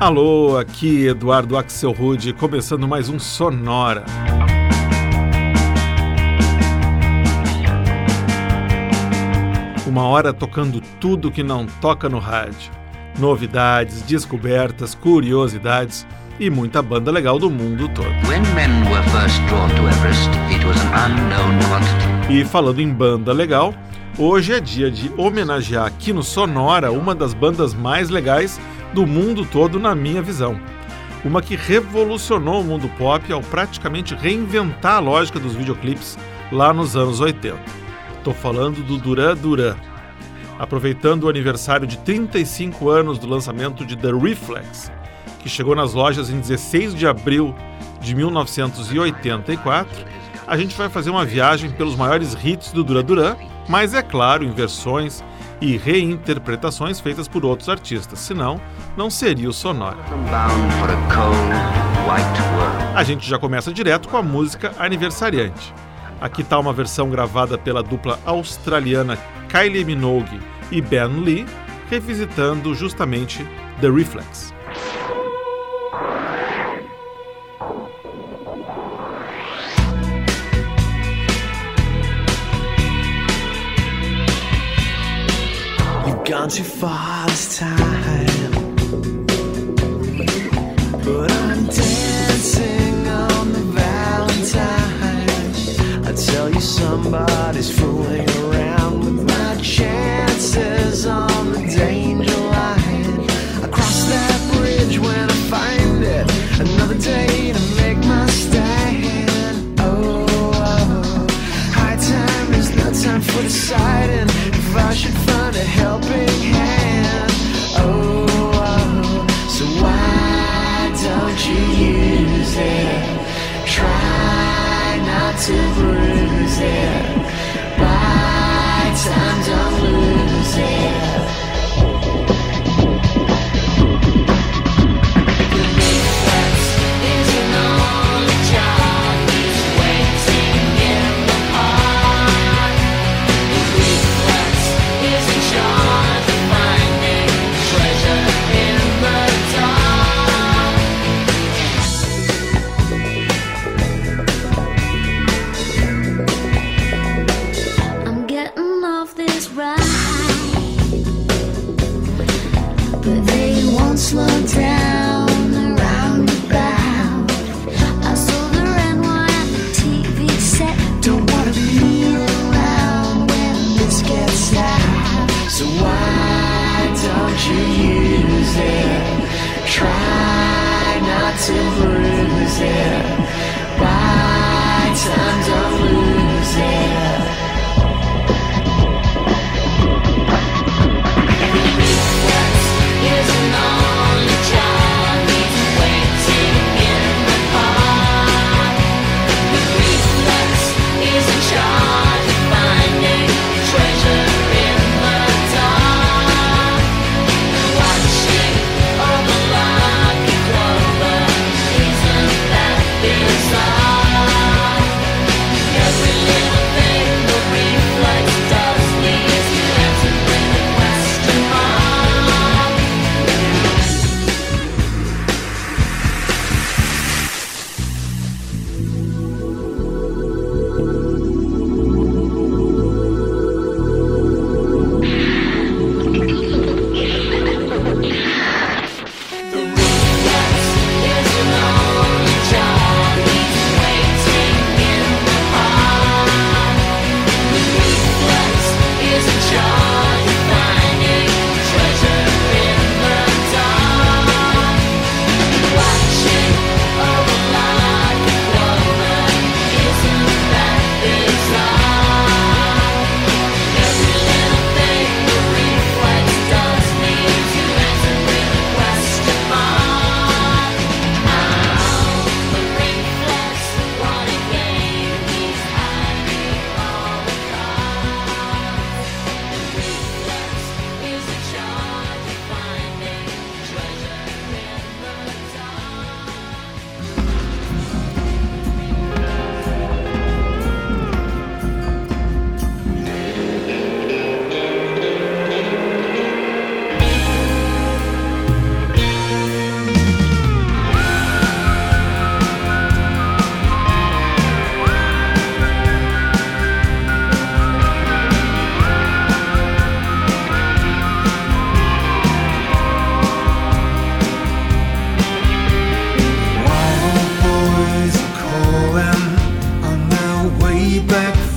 Alô, aqui Eduardo Axel Rude, começando mais um Sonora. Uma hora tocando tudo que não toca no rádio. Novidades, descobertas, curiosidades e muita banda legal do mundo todo. e falando em banda legal, hoje é dia de homenagear aqui no Sonora uma das bandas mais legais do mundo todo, na minha visão. Uma que revolucionou o mundo pop ao praticamente reinventar a lógica dos videoclipes lá nos anos 80. Estou falando do Duran Duran. Aproveitando o aniversário de 35 anos do lançamento de The Reflex, que chegou nas lojas em 16 de abril de 1984, a gente vai fazer uma viagem pelos maiores hits do Duran Duran, mas é claro, em versões e reinterpretações feitas por outros artistas, senão não seria o Sonora. A gente já começa direto com a música Aniversariante. Aqui está uma versão gravada pela dupla australiana Kylie Minogue e Ben Lee, revisitando justamente The Reflex. Gone too far this time. But I'm dancing on the Valentine. I tell you, somebody's fooling around with my chances on the danger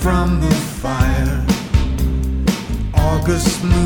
from the fire. August moon.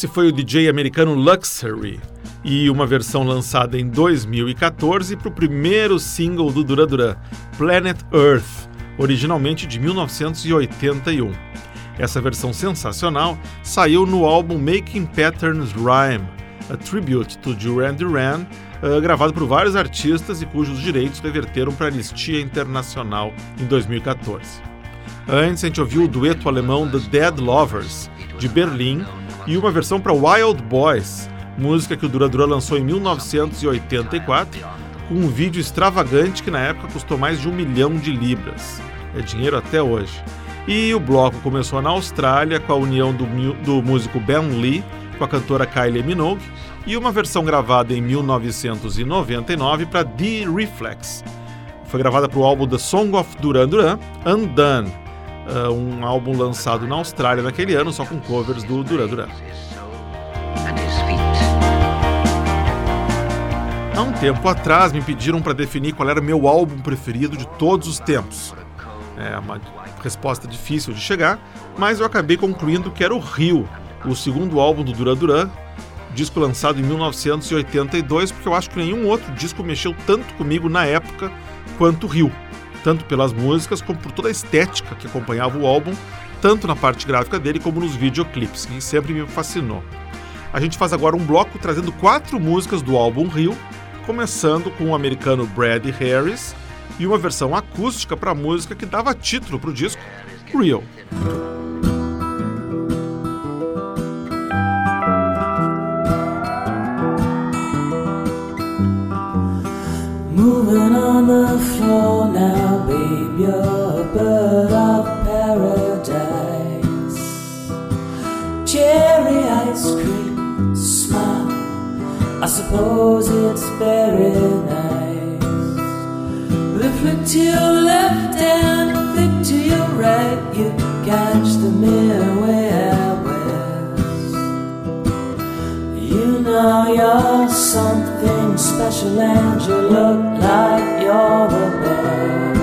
Esse foi o DJ americano Luxury e uma versão lançada em 2014 para o primeiro single do Duran Duran, Planet Earth, originalmente de 1981. Essa versão sensacional saiu no álbum Making Patterns Rhyme, a tribute to Duran Duran, uh, gravado por vários artistas e cujos direitos reverteram para a Anistia Internacional em 2014. Antes a gente ouviu o dueto alemão The Dead Lovers, de Berlim, e uma versão para Wild Boys, música que o Dura Dura lançou em 1984, com um vídeo extravagante que na época custou mais de um milhão de libras. É dinheiro até hoje. E o bloco começou na Austrália com a união do, do músico Ben Lee com a cantora Kylie Minogue e uma versão gravada em 1999 para The Reflex. Foi gravada para o álbum The Song of Duran Duran, Undone, uh, um álbum lançado na Austrália naquele ano, só com covers do Duran Duran. Há um tempo atrás me pediram para definir qual era meu álbum preferido de todos os tempos. É uma resposta difícil de chegar, mas eu acabei concluindo que era o Rio, o segundo álbum do Duran Duran, disco lançado em 1982, porque eu acho que nenhum outro disco mexeu tanto comigo na época quanto o Rio tanto pelas músicas como por toda a estética que acompanhava o álbum, tanto na parte gráfica dele como nos videoclipes, que sempre me fascinou. A gente faz agora um bloco trazendo quatro músicas do álbum Rio, começando com o americano Brad Harris e uma versão acústica para a música que dava título para o disco, Real. Moving on the floor now, babe, you're a bird of paradise. Cherry ice cream, smile, I suppose it's very nice. But flick to your left and flick to your right, you catch the Milky You you're something special and you look like you're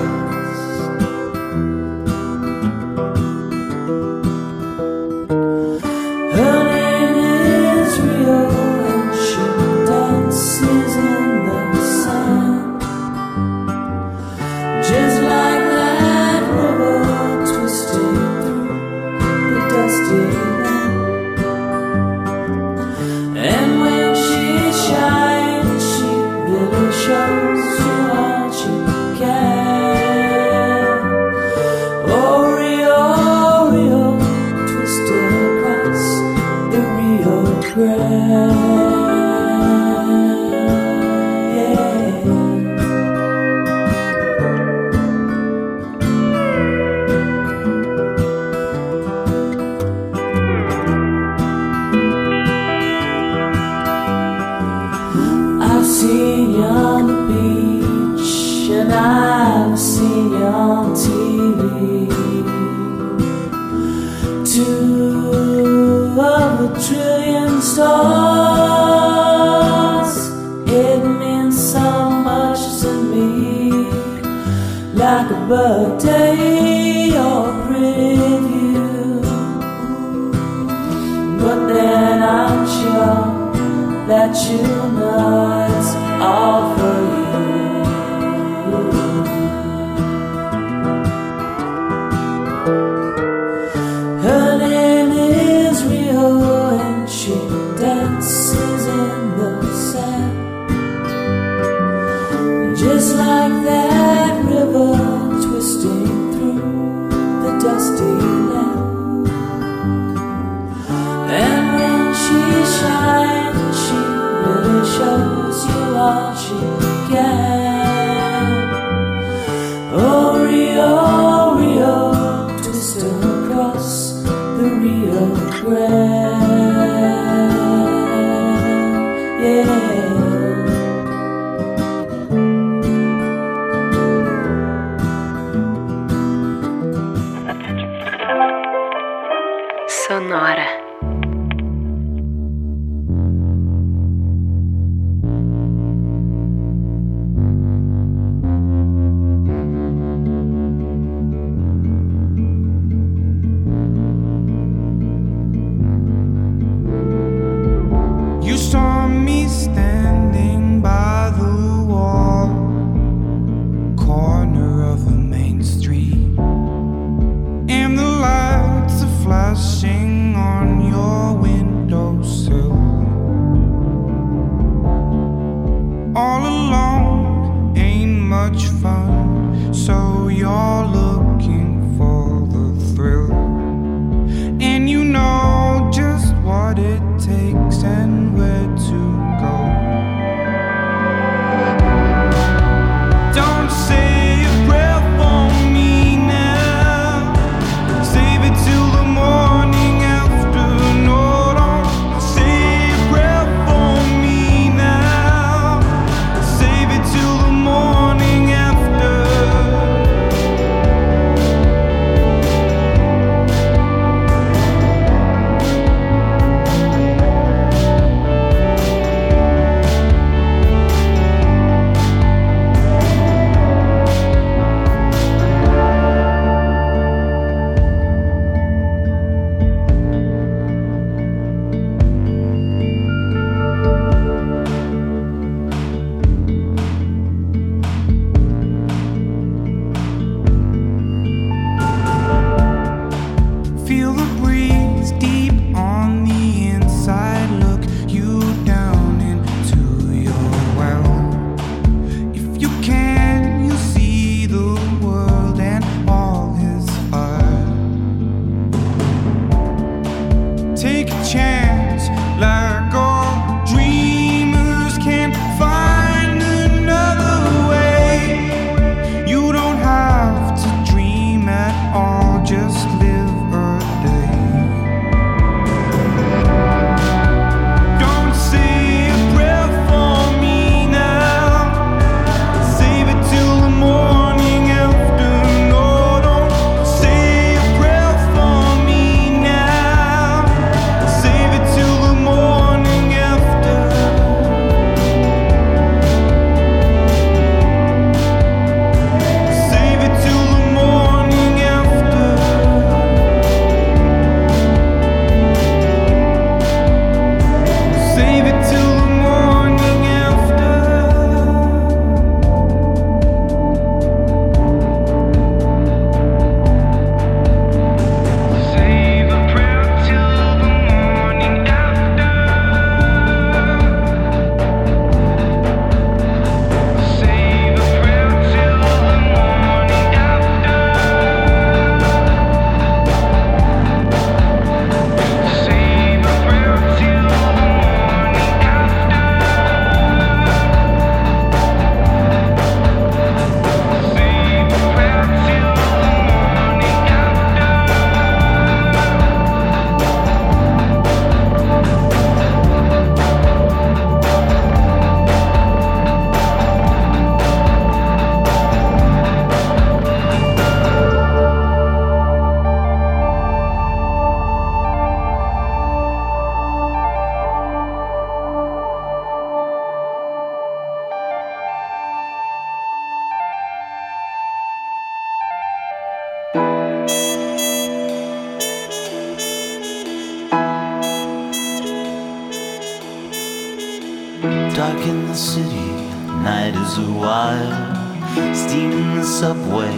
so wild. Steam in the subway,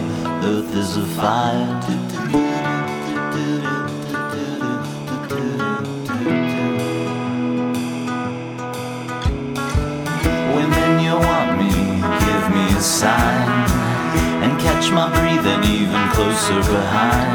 earth is afire. Women, you want me, give me a sign. And catch my breathing even closer behind.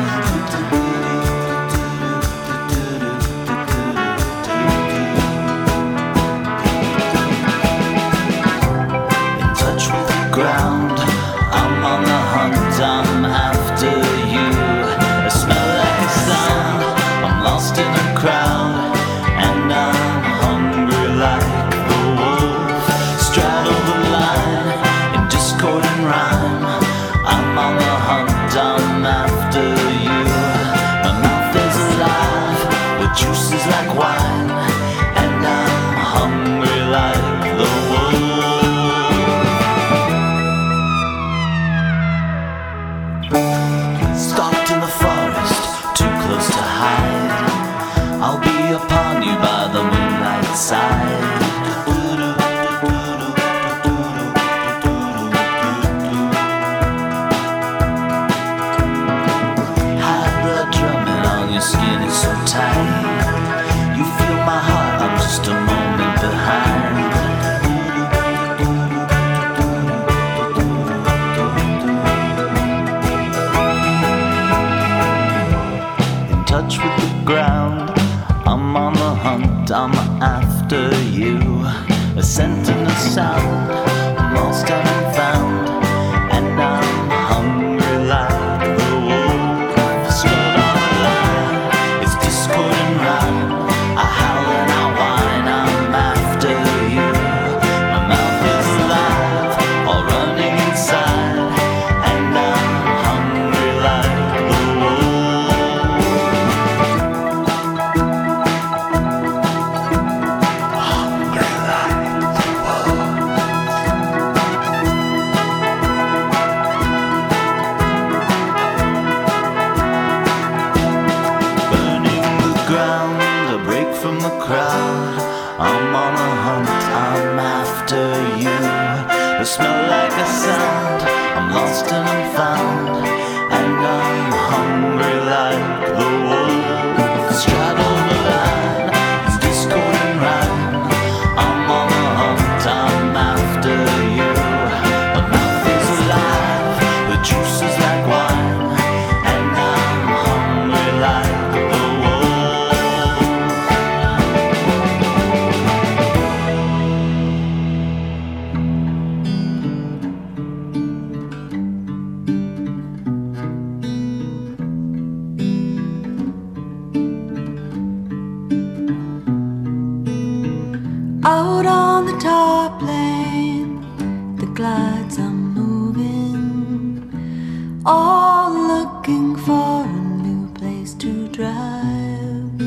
all looking for a new place to drive.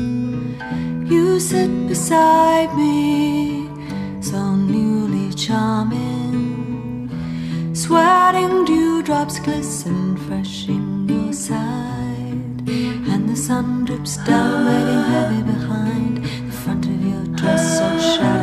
You sit beside me, so newly charming. Sweating dewdrops glisten, fresh in your side. And the sun drips down, waiting heavy behind the front of your dress, so shallow.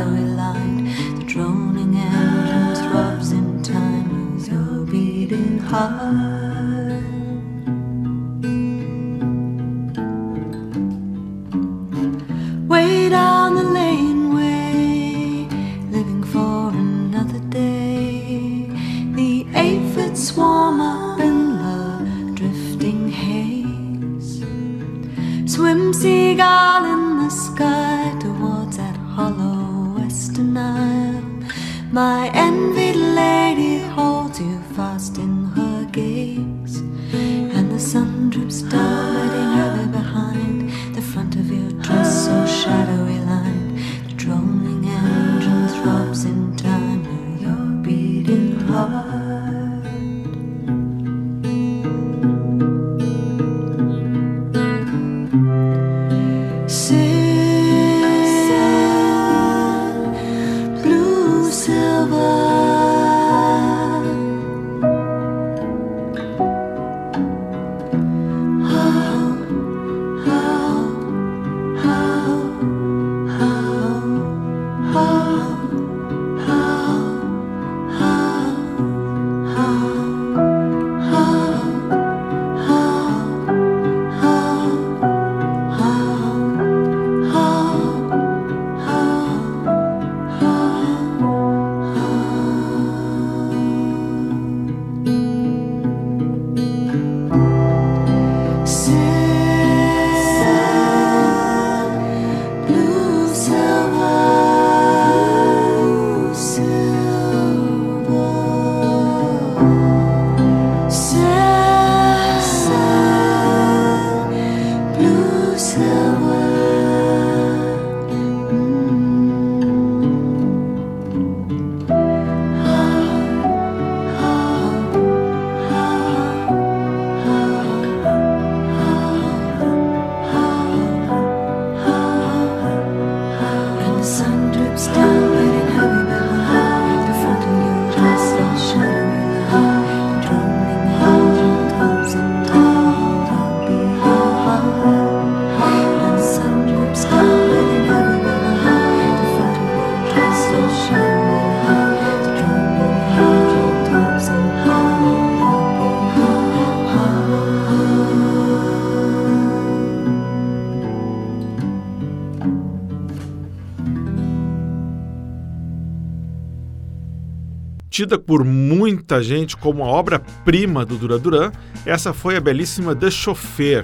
Tida por muita gente como a obra-prima do Duran Duran, essa foi a belíssima The Chauffeur,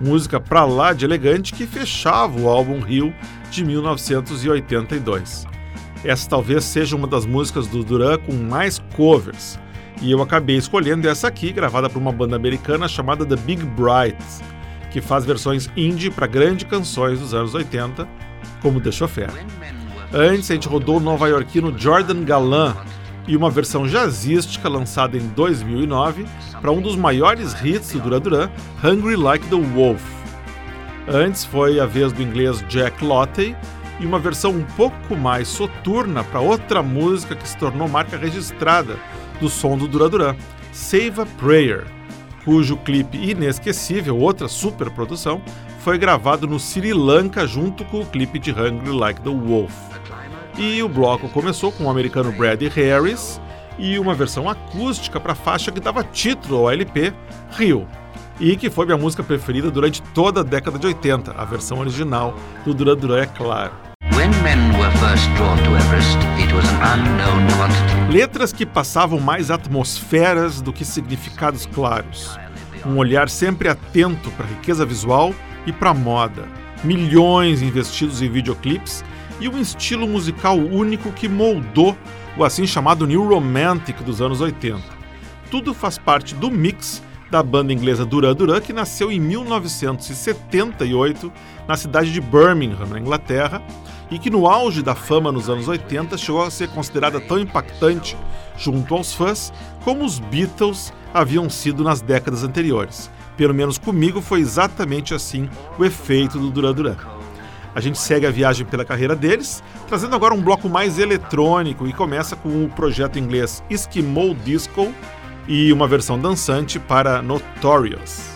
música pra lá de elegante que fechava o álbum Rio de 1982. Essa talvez seja uma das músicas do Duran com mais covers, e eu acabei escolhendo essa aqui, gravada por uma banda americana chamada The Big Brights, que faz versões indie para grandes canções dos anos 80, como The Chauffeur. Antes, a gente rodou o nova-iorquino Jordan Galan, e uma versão jazzística lançada em 2009 para um dos maiores hits do Duran Duran, Hungry Like the Wolf. Antes foi a vez do inglês Jack Lotte e uma versão um pouco mais soturna para outra música que se tornou marca registrada do som do Duran Duran, Save a Prayer, cujo clipe inesquecível, outra super produção, foi gravado no Sri Lanka junto com o clipe de Hungry Like the Wolf. E o bloco começou com o americano Brady Harris e uma versão acústica para a faixa que dava título ao LP, Rio, e que foi minha música preferida durante toda a década de 80, a versão original do Duran Duran, é claro. Everest. Letras que passavam mais atmosferas do que significados claros. Um olhar sempre atento para a riqueza visual e para a moda. Milhões investidos em videoclipes e um estilo musical único que moldou o assim chamado New Romantic dos anos 80. Tudo faz parte do mix da banda inglesa Duran Duran, que nasceu em 1978 na cidade de Birmingham, na Inglaterra, e que no auge da fama nos anos 80 chegou a ser considerada tão impactante junto aos fãs como os Beatles haviam sido nas décadas anteriores. Pelo menos comigo foi exatamente assim o efeito do Duran Duran. A gente segue a viagem pela carreira deles, trazendo agora um bloco mais eletrônico e começa com o projeto inglês Eskimo Disco e uma versão dançante para Notorious.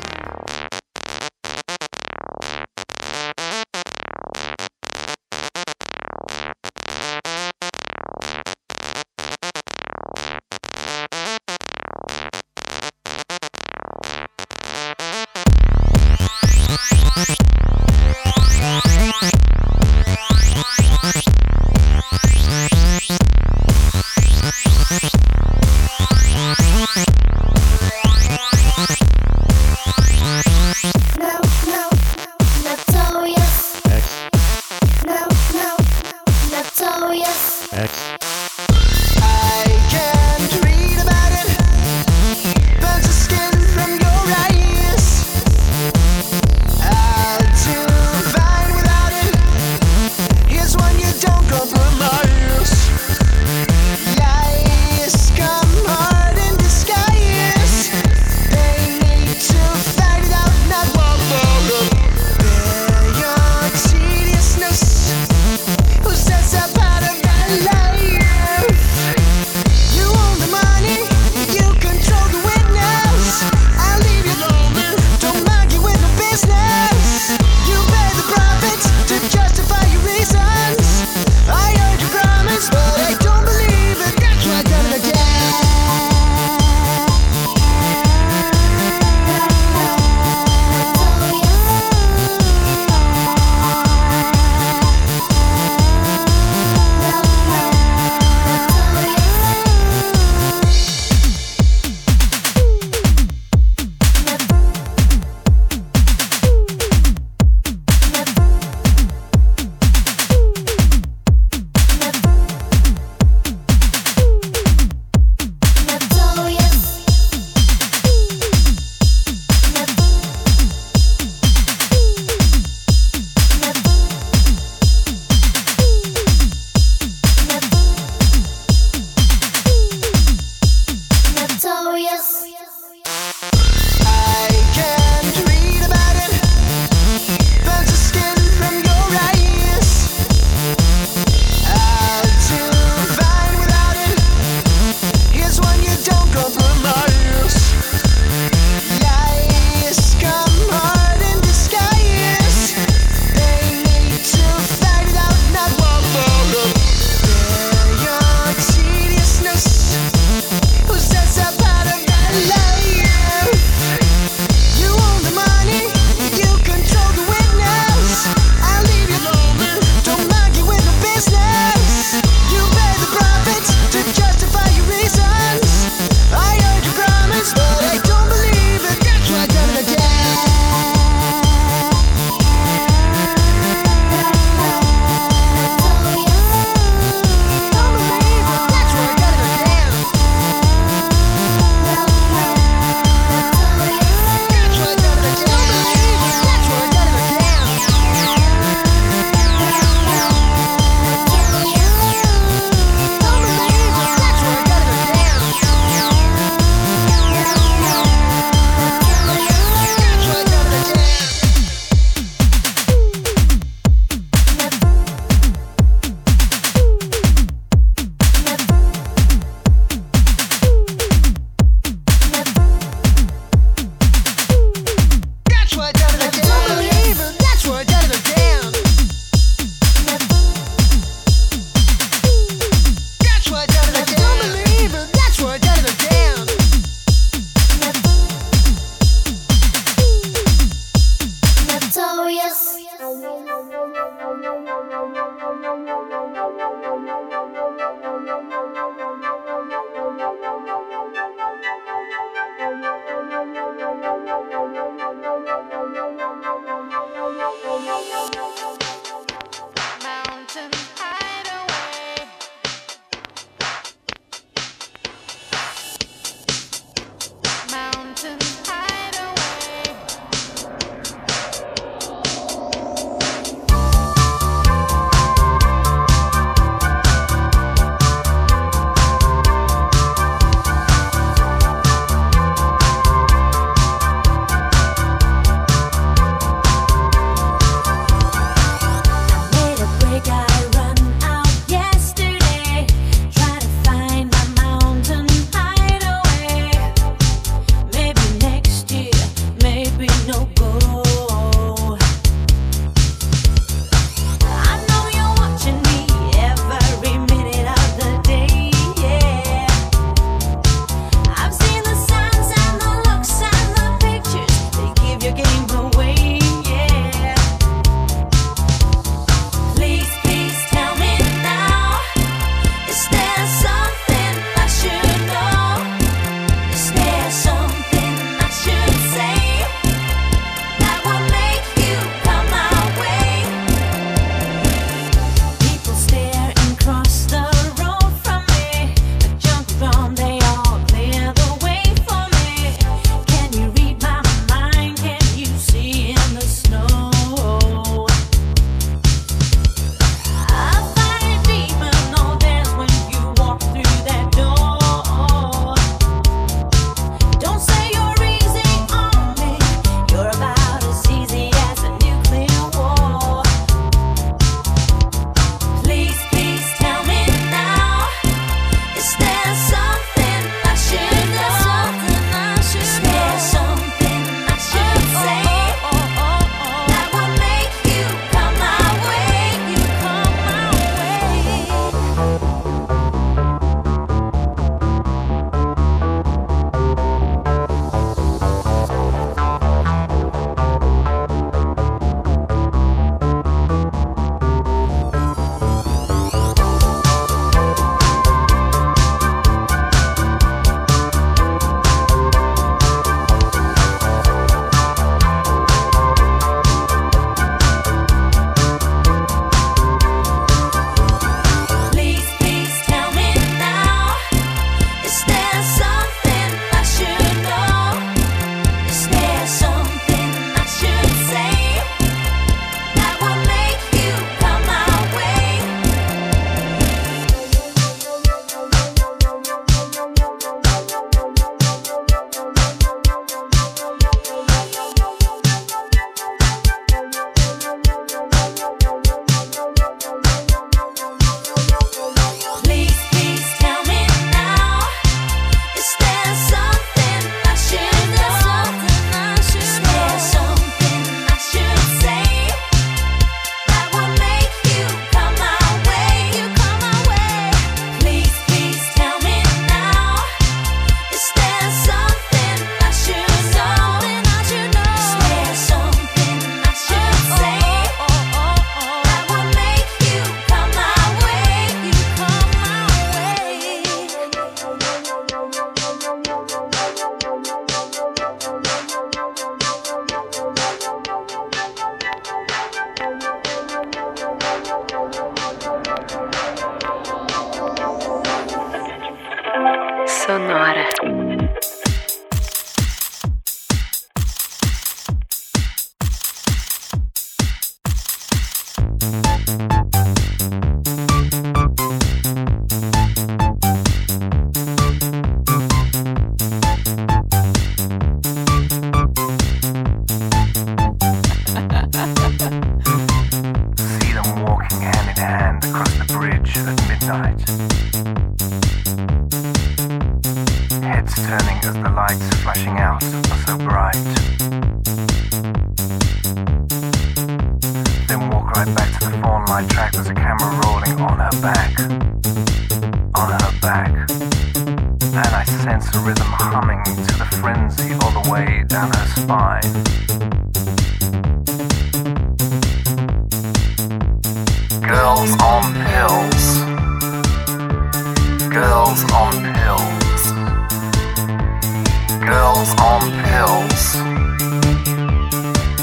Girls on pills.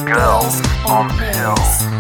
Girls on pills.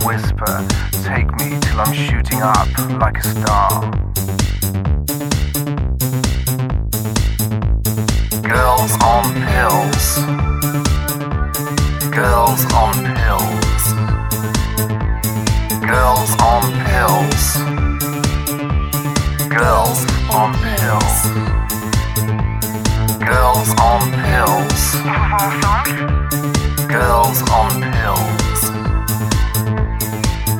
A whisper. Take me till I'm shooting up like a star. Girls on pills. Girls on pills. Girls on pills. Girls on pills. Girls on pills. Girls on pills.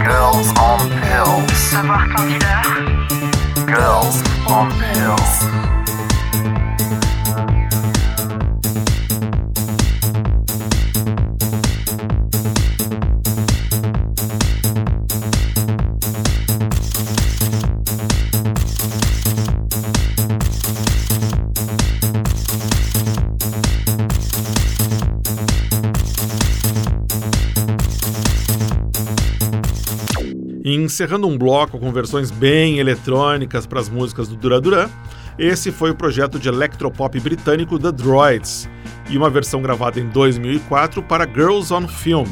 Girls on pills. Girls on pills. Encerrando um bloco com versões bem eletrônicas para as músicas do Duran Duran, esse foi o projeto de electropop britânico The Droids, e uma versão gravada em 2004 para Girls on Film,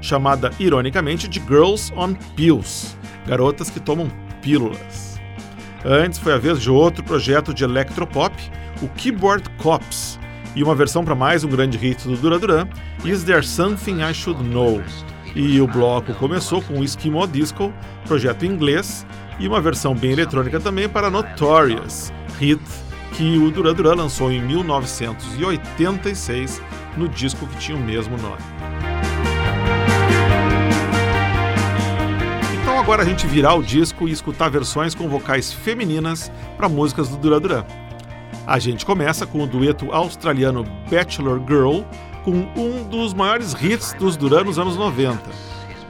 chamada ironicamente de Girls on Pills, garotas que tomam pílulas. Antes foi a vez de outro projeto de electropop, o Keyboard Cops, e uma versão para mais um grande hit do Duran Duran, Is There Something I Should Know? E o bloco começou com o Eskimo Disco, projeto inglês, e uma versão bem eletrônica também para Notorious, hit que o Duran Duran lançou em 1986 no disco que tinha o mesmo nome. Então agora a gente virar o disco e escutar versões com vocais femininas para músicas do Duran Duran. A gente começa com o dueto australiano Bachelor Girl com um dos maiores hits dos Duran nos anos 90,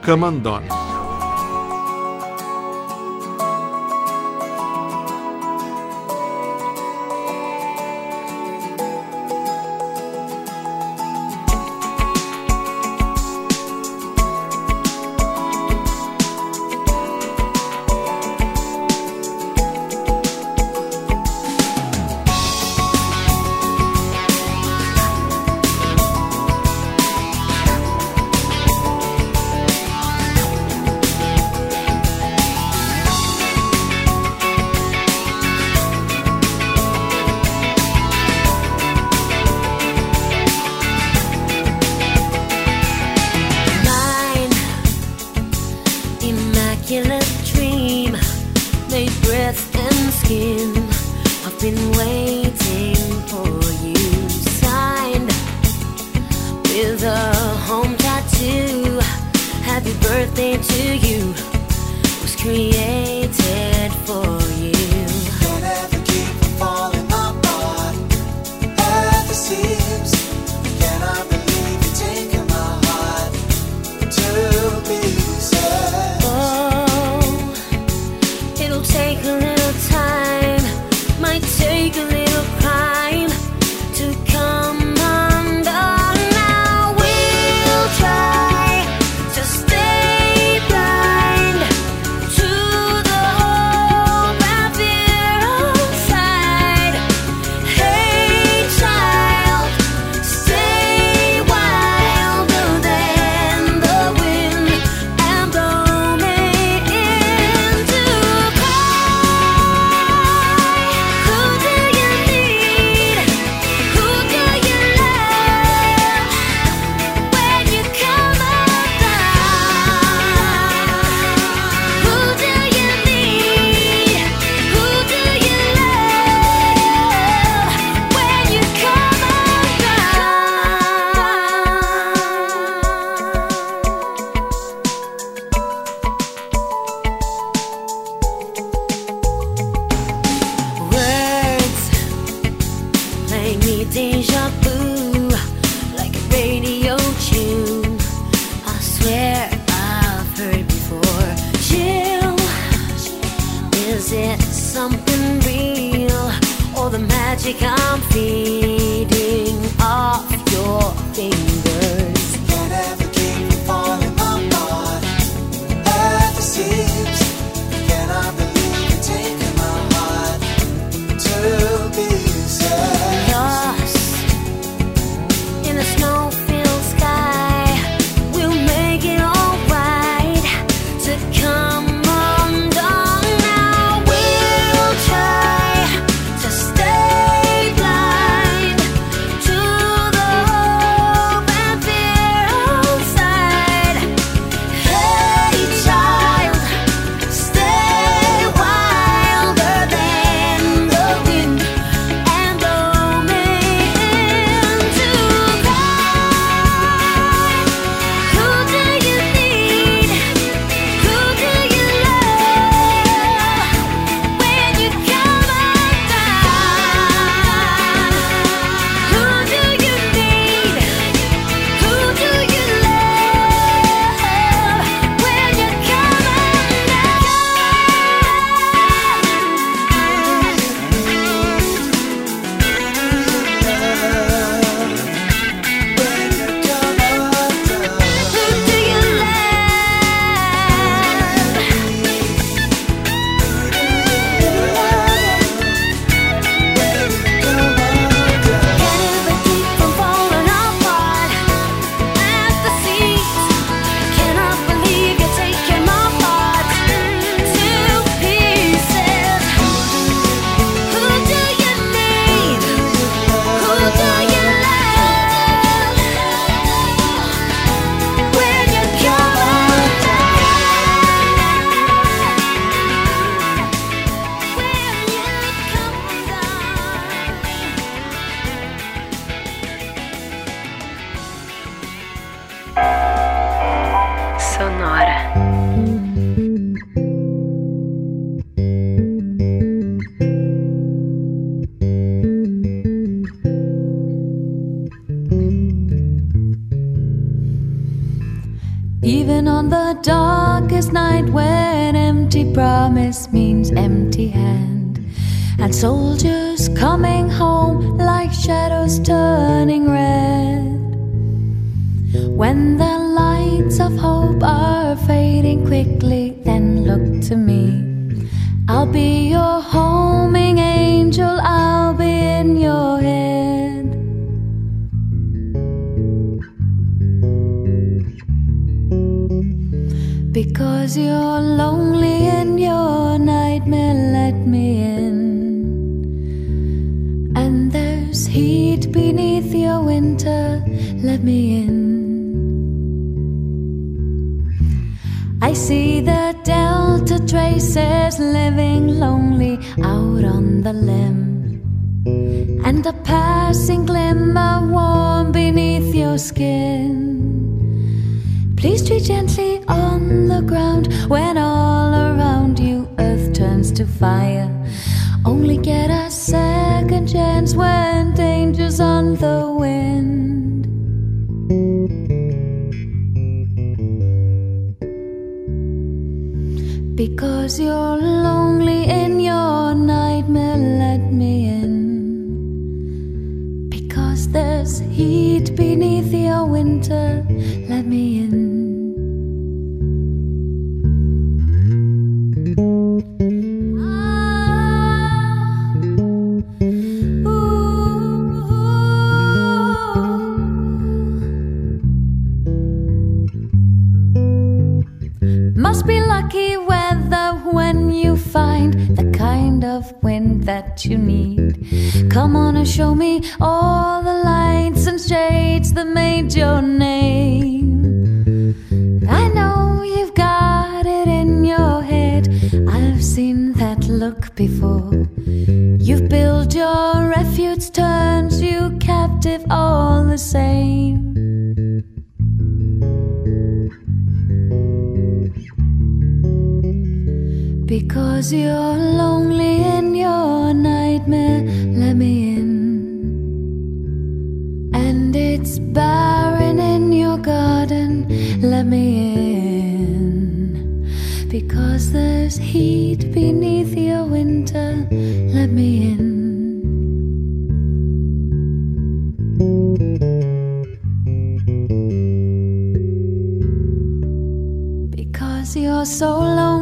Come and. fading quickly, then look to me. I'll be your home. limb, and a passing glimmer warm beneath your skin. Please tread gently on the ground when all around you earth turns to fire. Only get a second chance when danger's on the wind. Because you're lonely in that you need. Come on and show me all the lights and shades that made your name. I know you've got it in your head. I've seen that look before. You've built your refuge, turns you captive all the same. Because you're lonely in your nightmare, let me in. And it's barren in your garden, let me in. Because there's heat beneath your winter, let me in. Because you're so lonely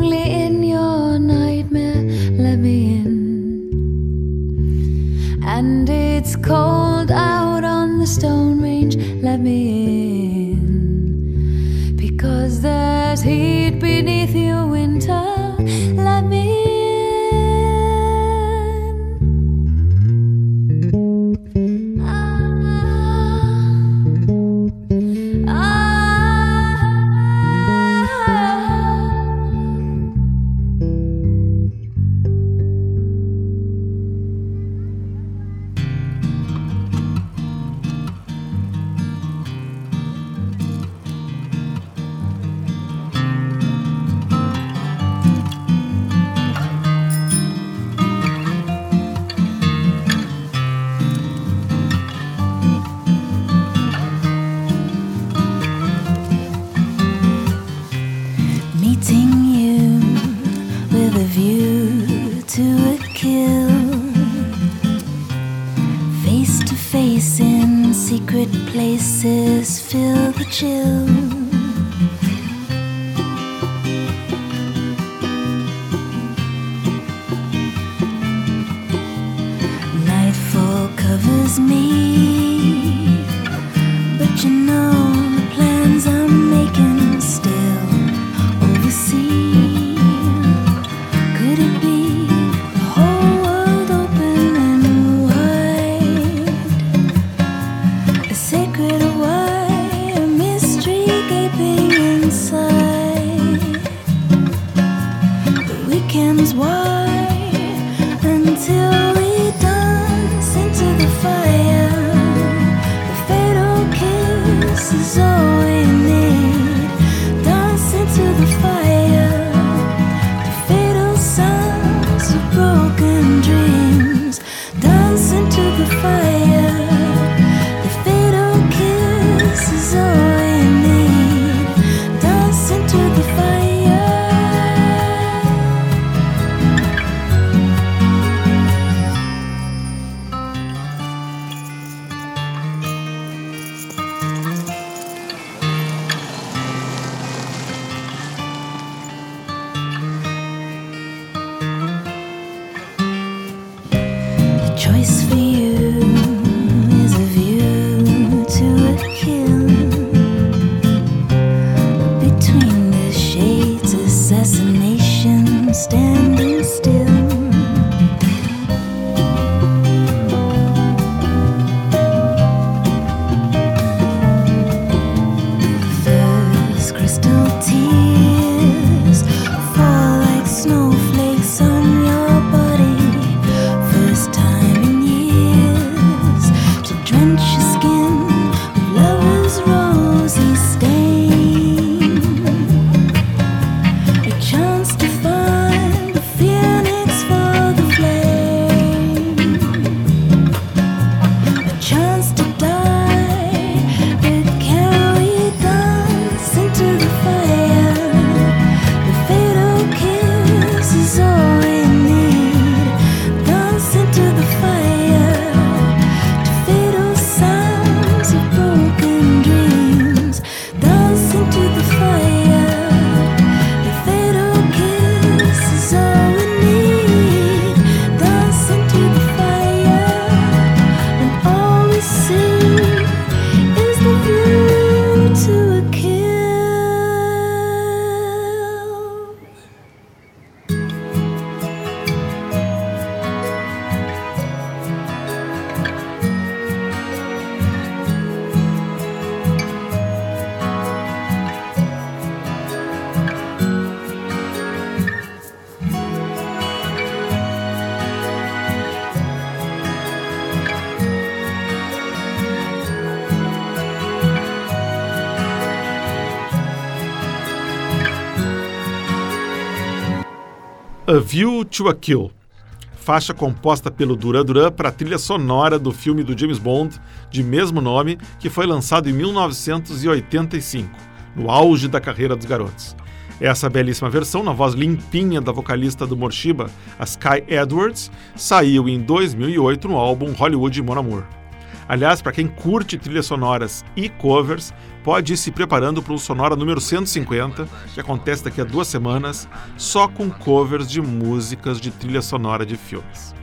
Face to face in secret places, feel the chill. View to a Kill, faixa composta pelo Duran Duran para a trilha sonora do filme do James Bond de mesmo nome, que foi lançado em 1985, no auge da carreira dos garotos. Essa belíssima versão, na voz limpinha da vocalista do Morshiba, a Sky Edwards, saiu em 2008 no álbum Hollywood Mon Amour. Aliás, para quem curte trilhas sonoras e covers, pode ir se preparando para o Sonora número 150, que acontece daqui a duas semanas, só com covers de músicas de trilha sonora de filmes.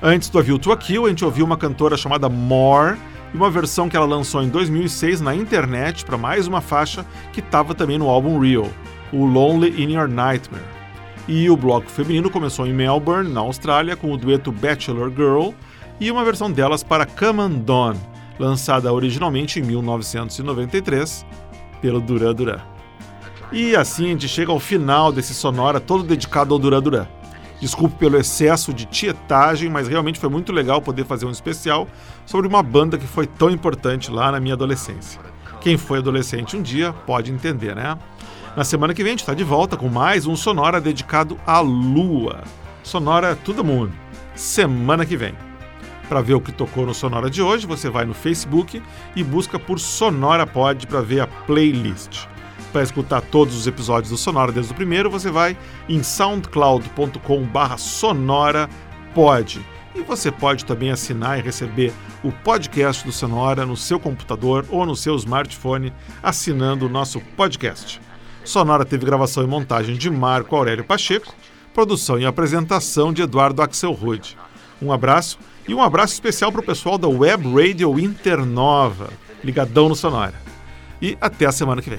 Antes do Avil to a Kill, a gente ouviu uma cantora chamada More e uma versão que ela lançou em 2006 na internet para mais uma faixa que estava também no álbum Real, o Lonely in Your Nightmare. E o bloco feminino começou em Melbourne, na Austrália, com o dueto Bachelor Girl e uma versão delas para Come on Dawn, lançada originalmente em 1993 pelo Duran Duran. E assim a gente chega ao final desse sonora todo dedicado ao Duran Duran. Desculpe pelo excesso de tietagem, mas realmente foi muito legal poder fazer um especial sobre uma banda que foi tão importante lá na minha adolescência. Quem foi adolescente um dia pode entender, né? Na semana que vem a gente está de volta com mais um Sonora dedicado à Lua. Sonora to the Moon. Semana que vem. Para ver o que tocou no Sonora de hoje, você vai no Facebook e busca por Sonora Pod para ver a playlist. Para escutar todos os episódios do Sonora desde o primeiro, você vai em soundcloud.com/sonora-pod. E você pode também assinar e receber o podcast do Sonora no seu computador ou no seu smartphone, assinando o nosso podcast. Sonora teve gravação e montagem de Marco Aurélio Pacheco, produção e apresentação de Eduardo Axelrod. Um abraço e um abraço especial para o pessoal da Web Radio Internova, ligadão no Sonora. E até a semana que vem.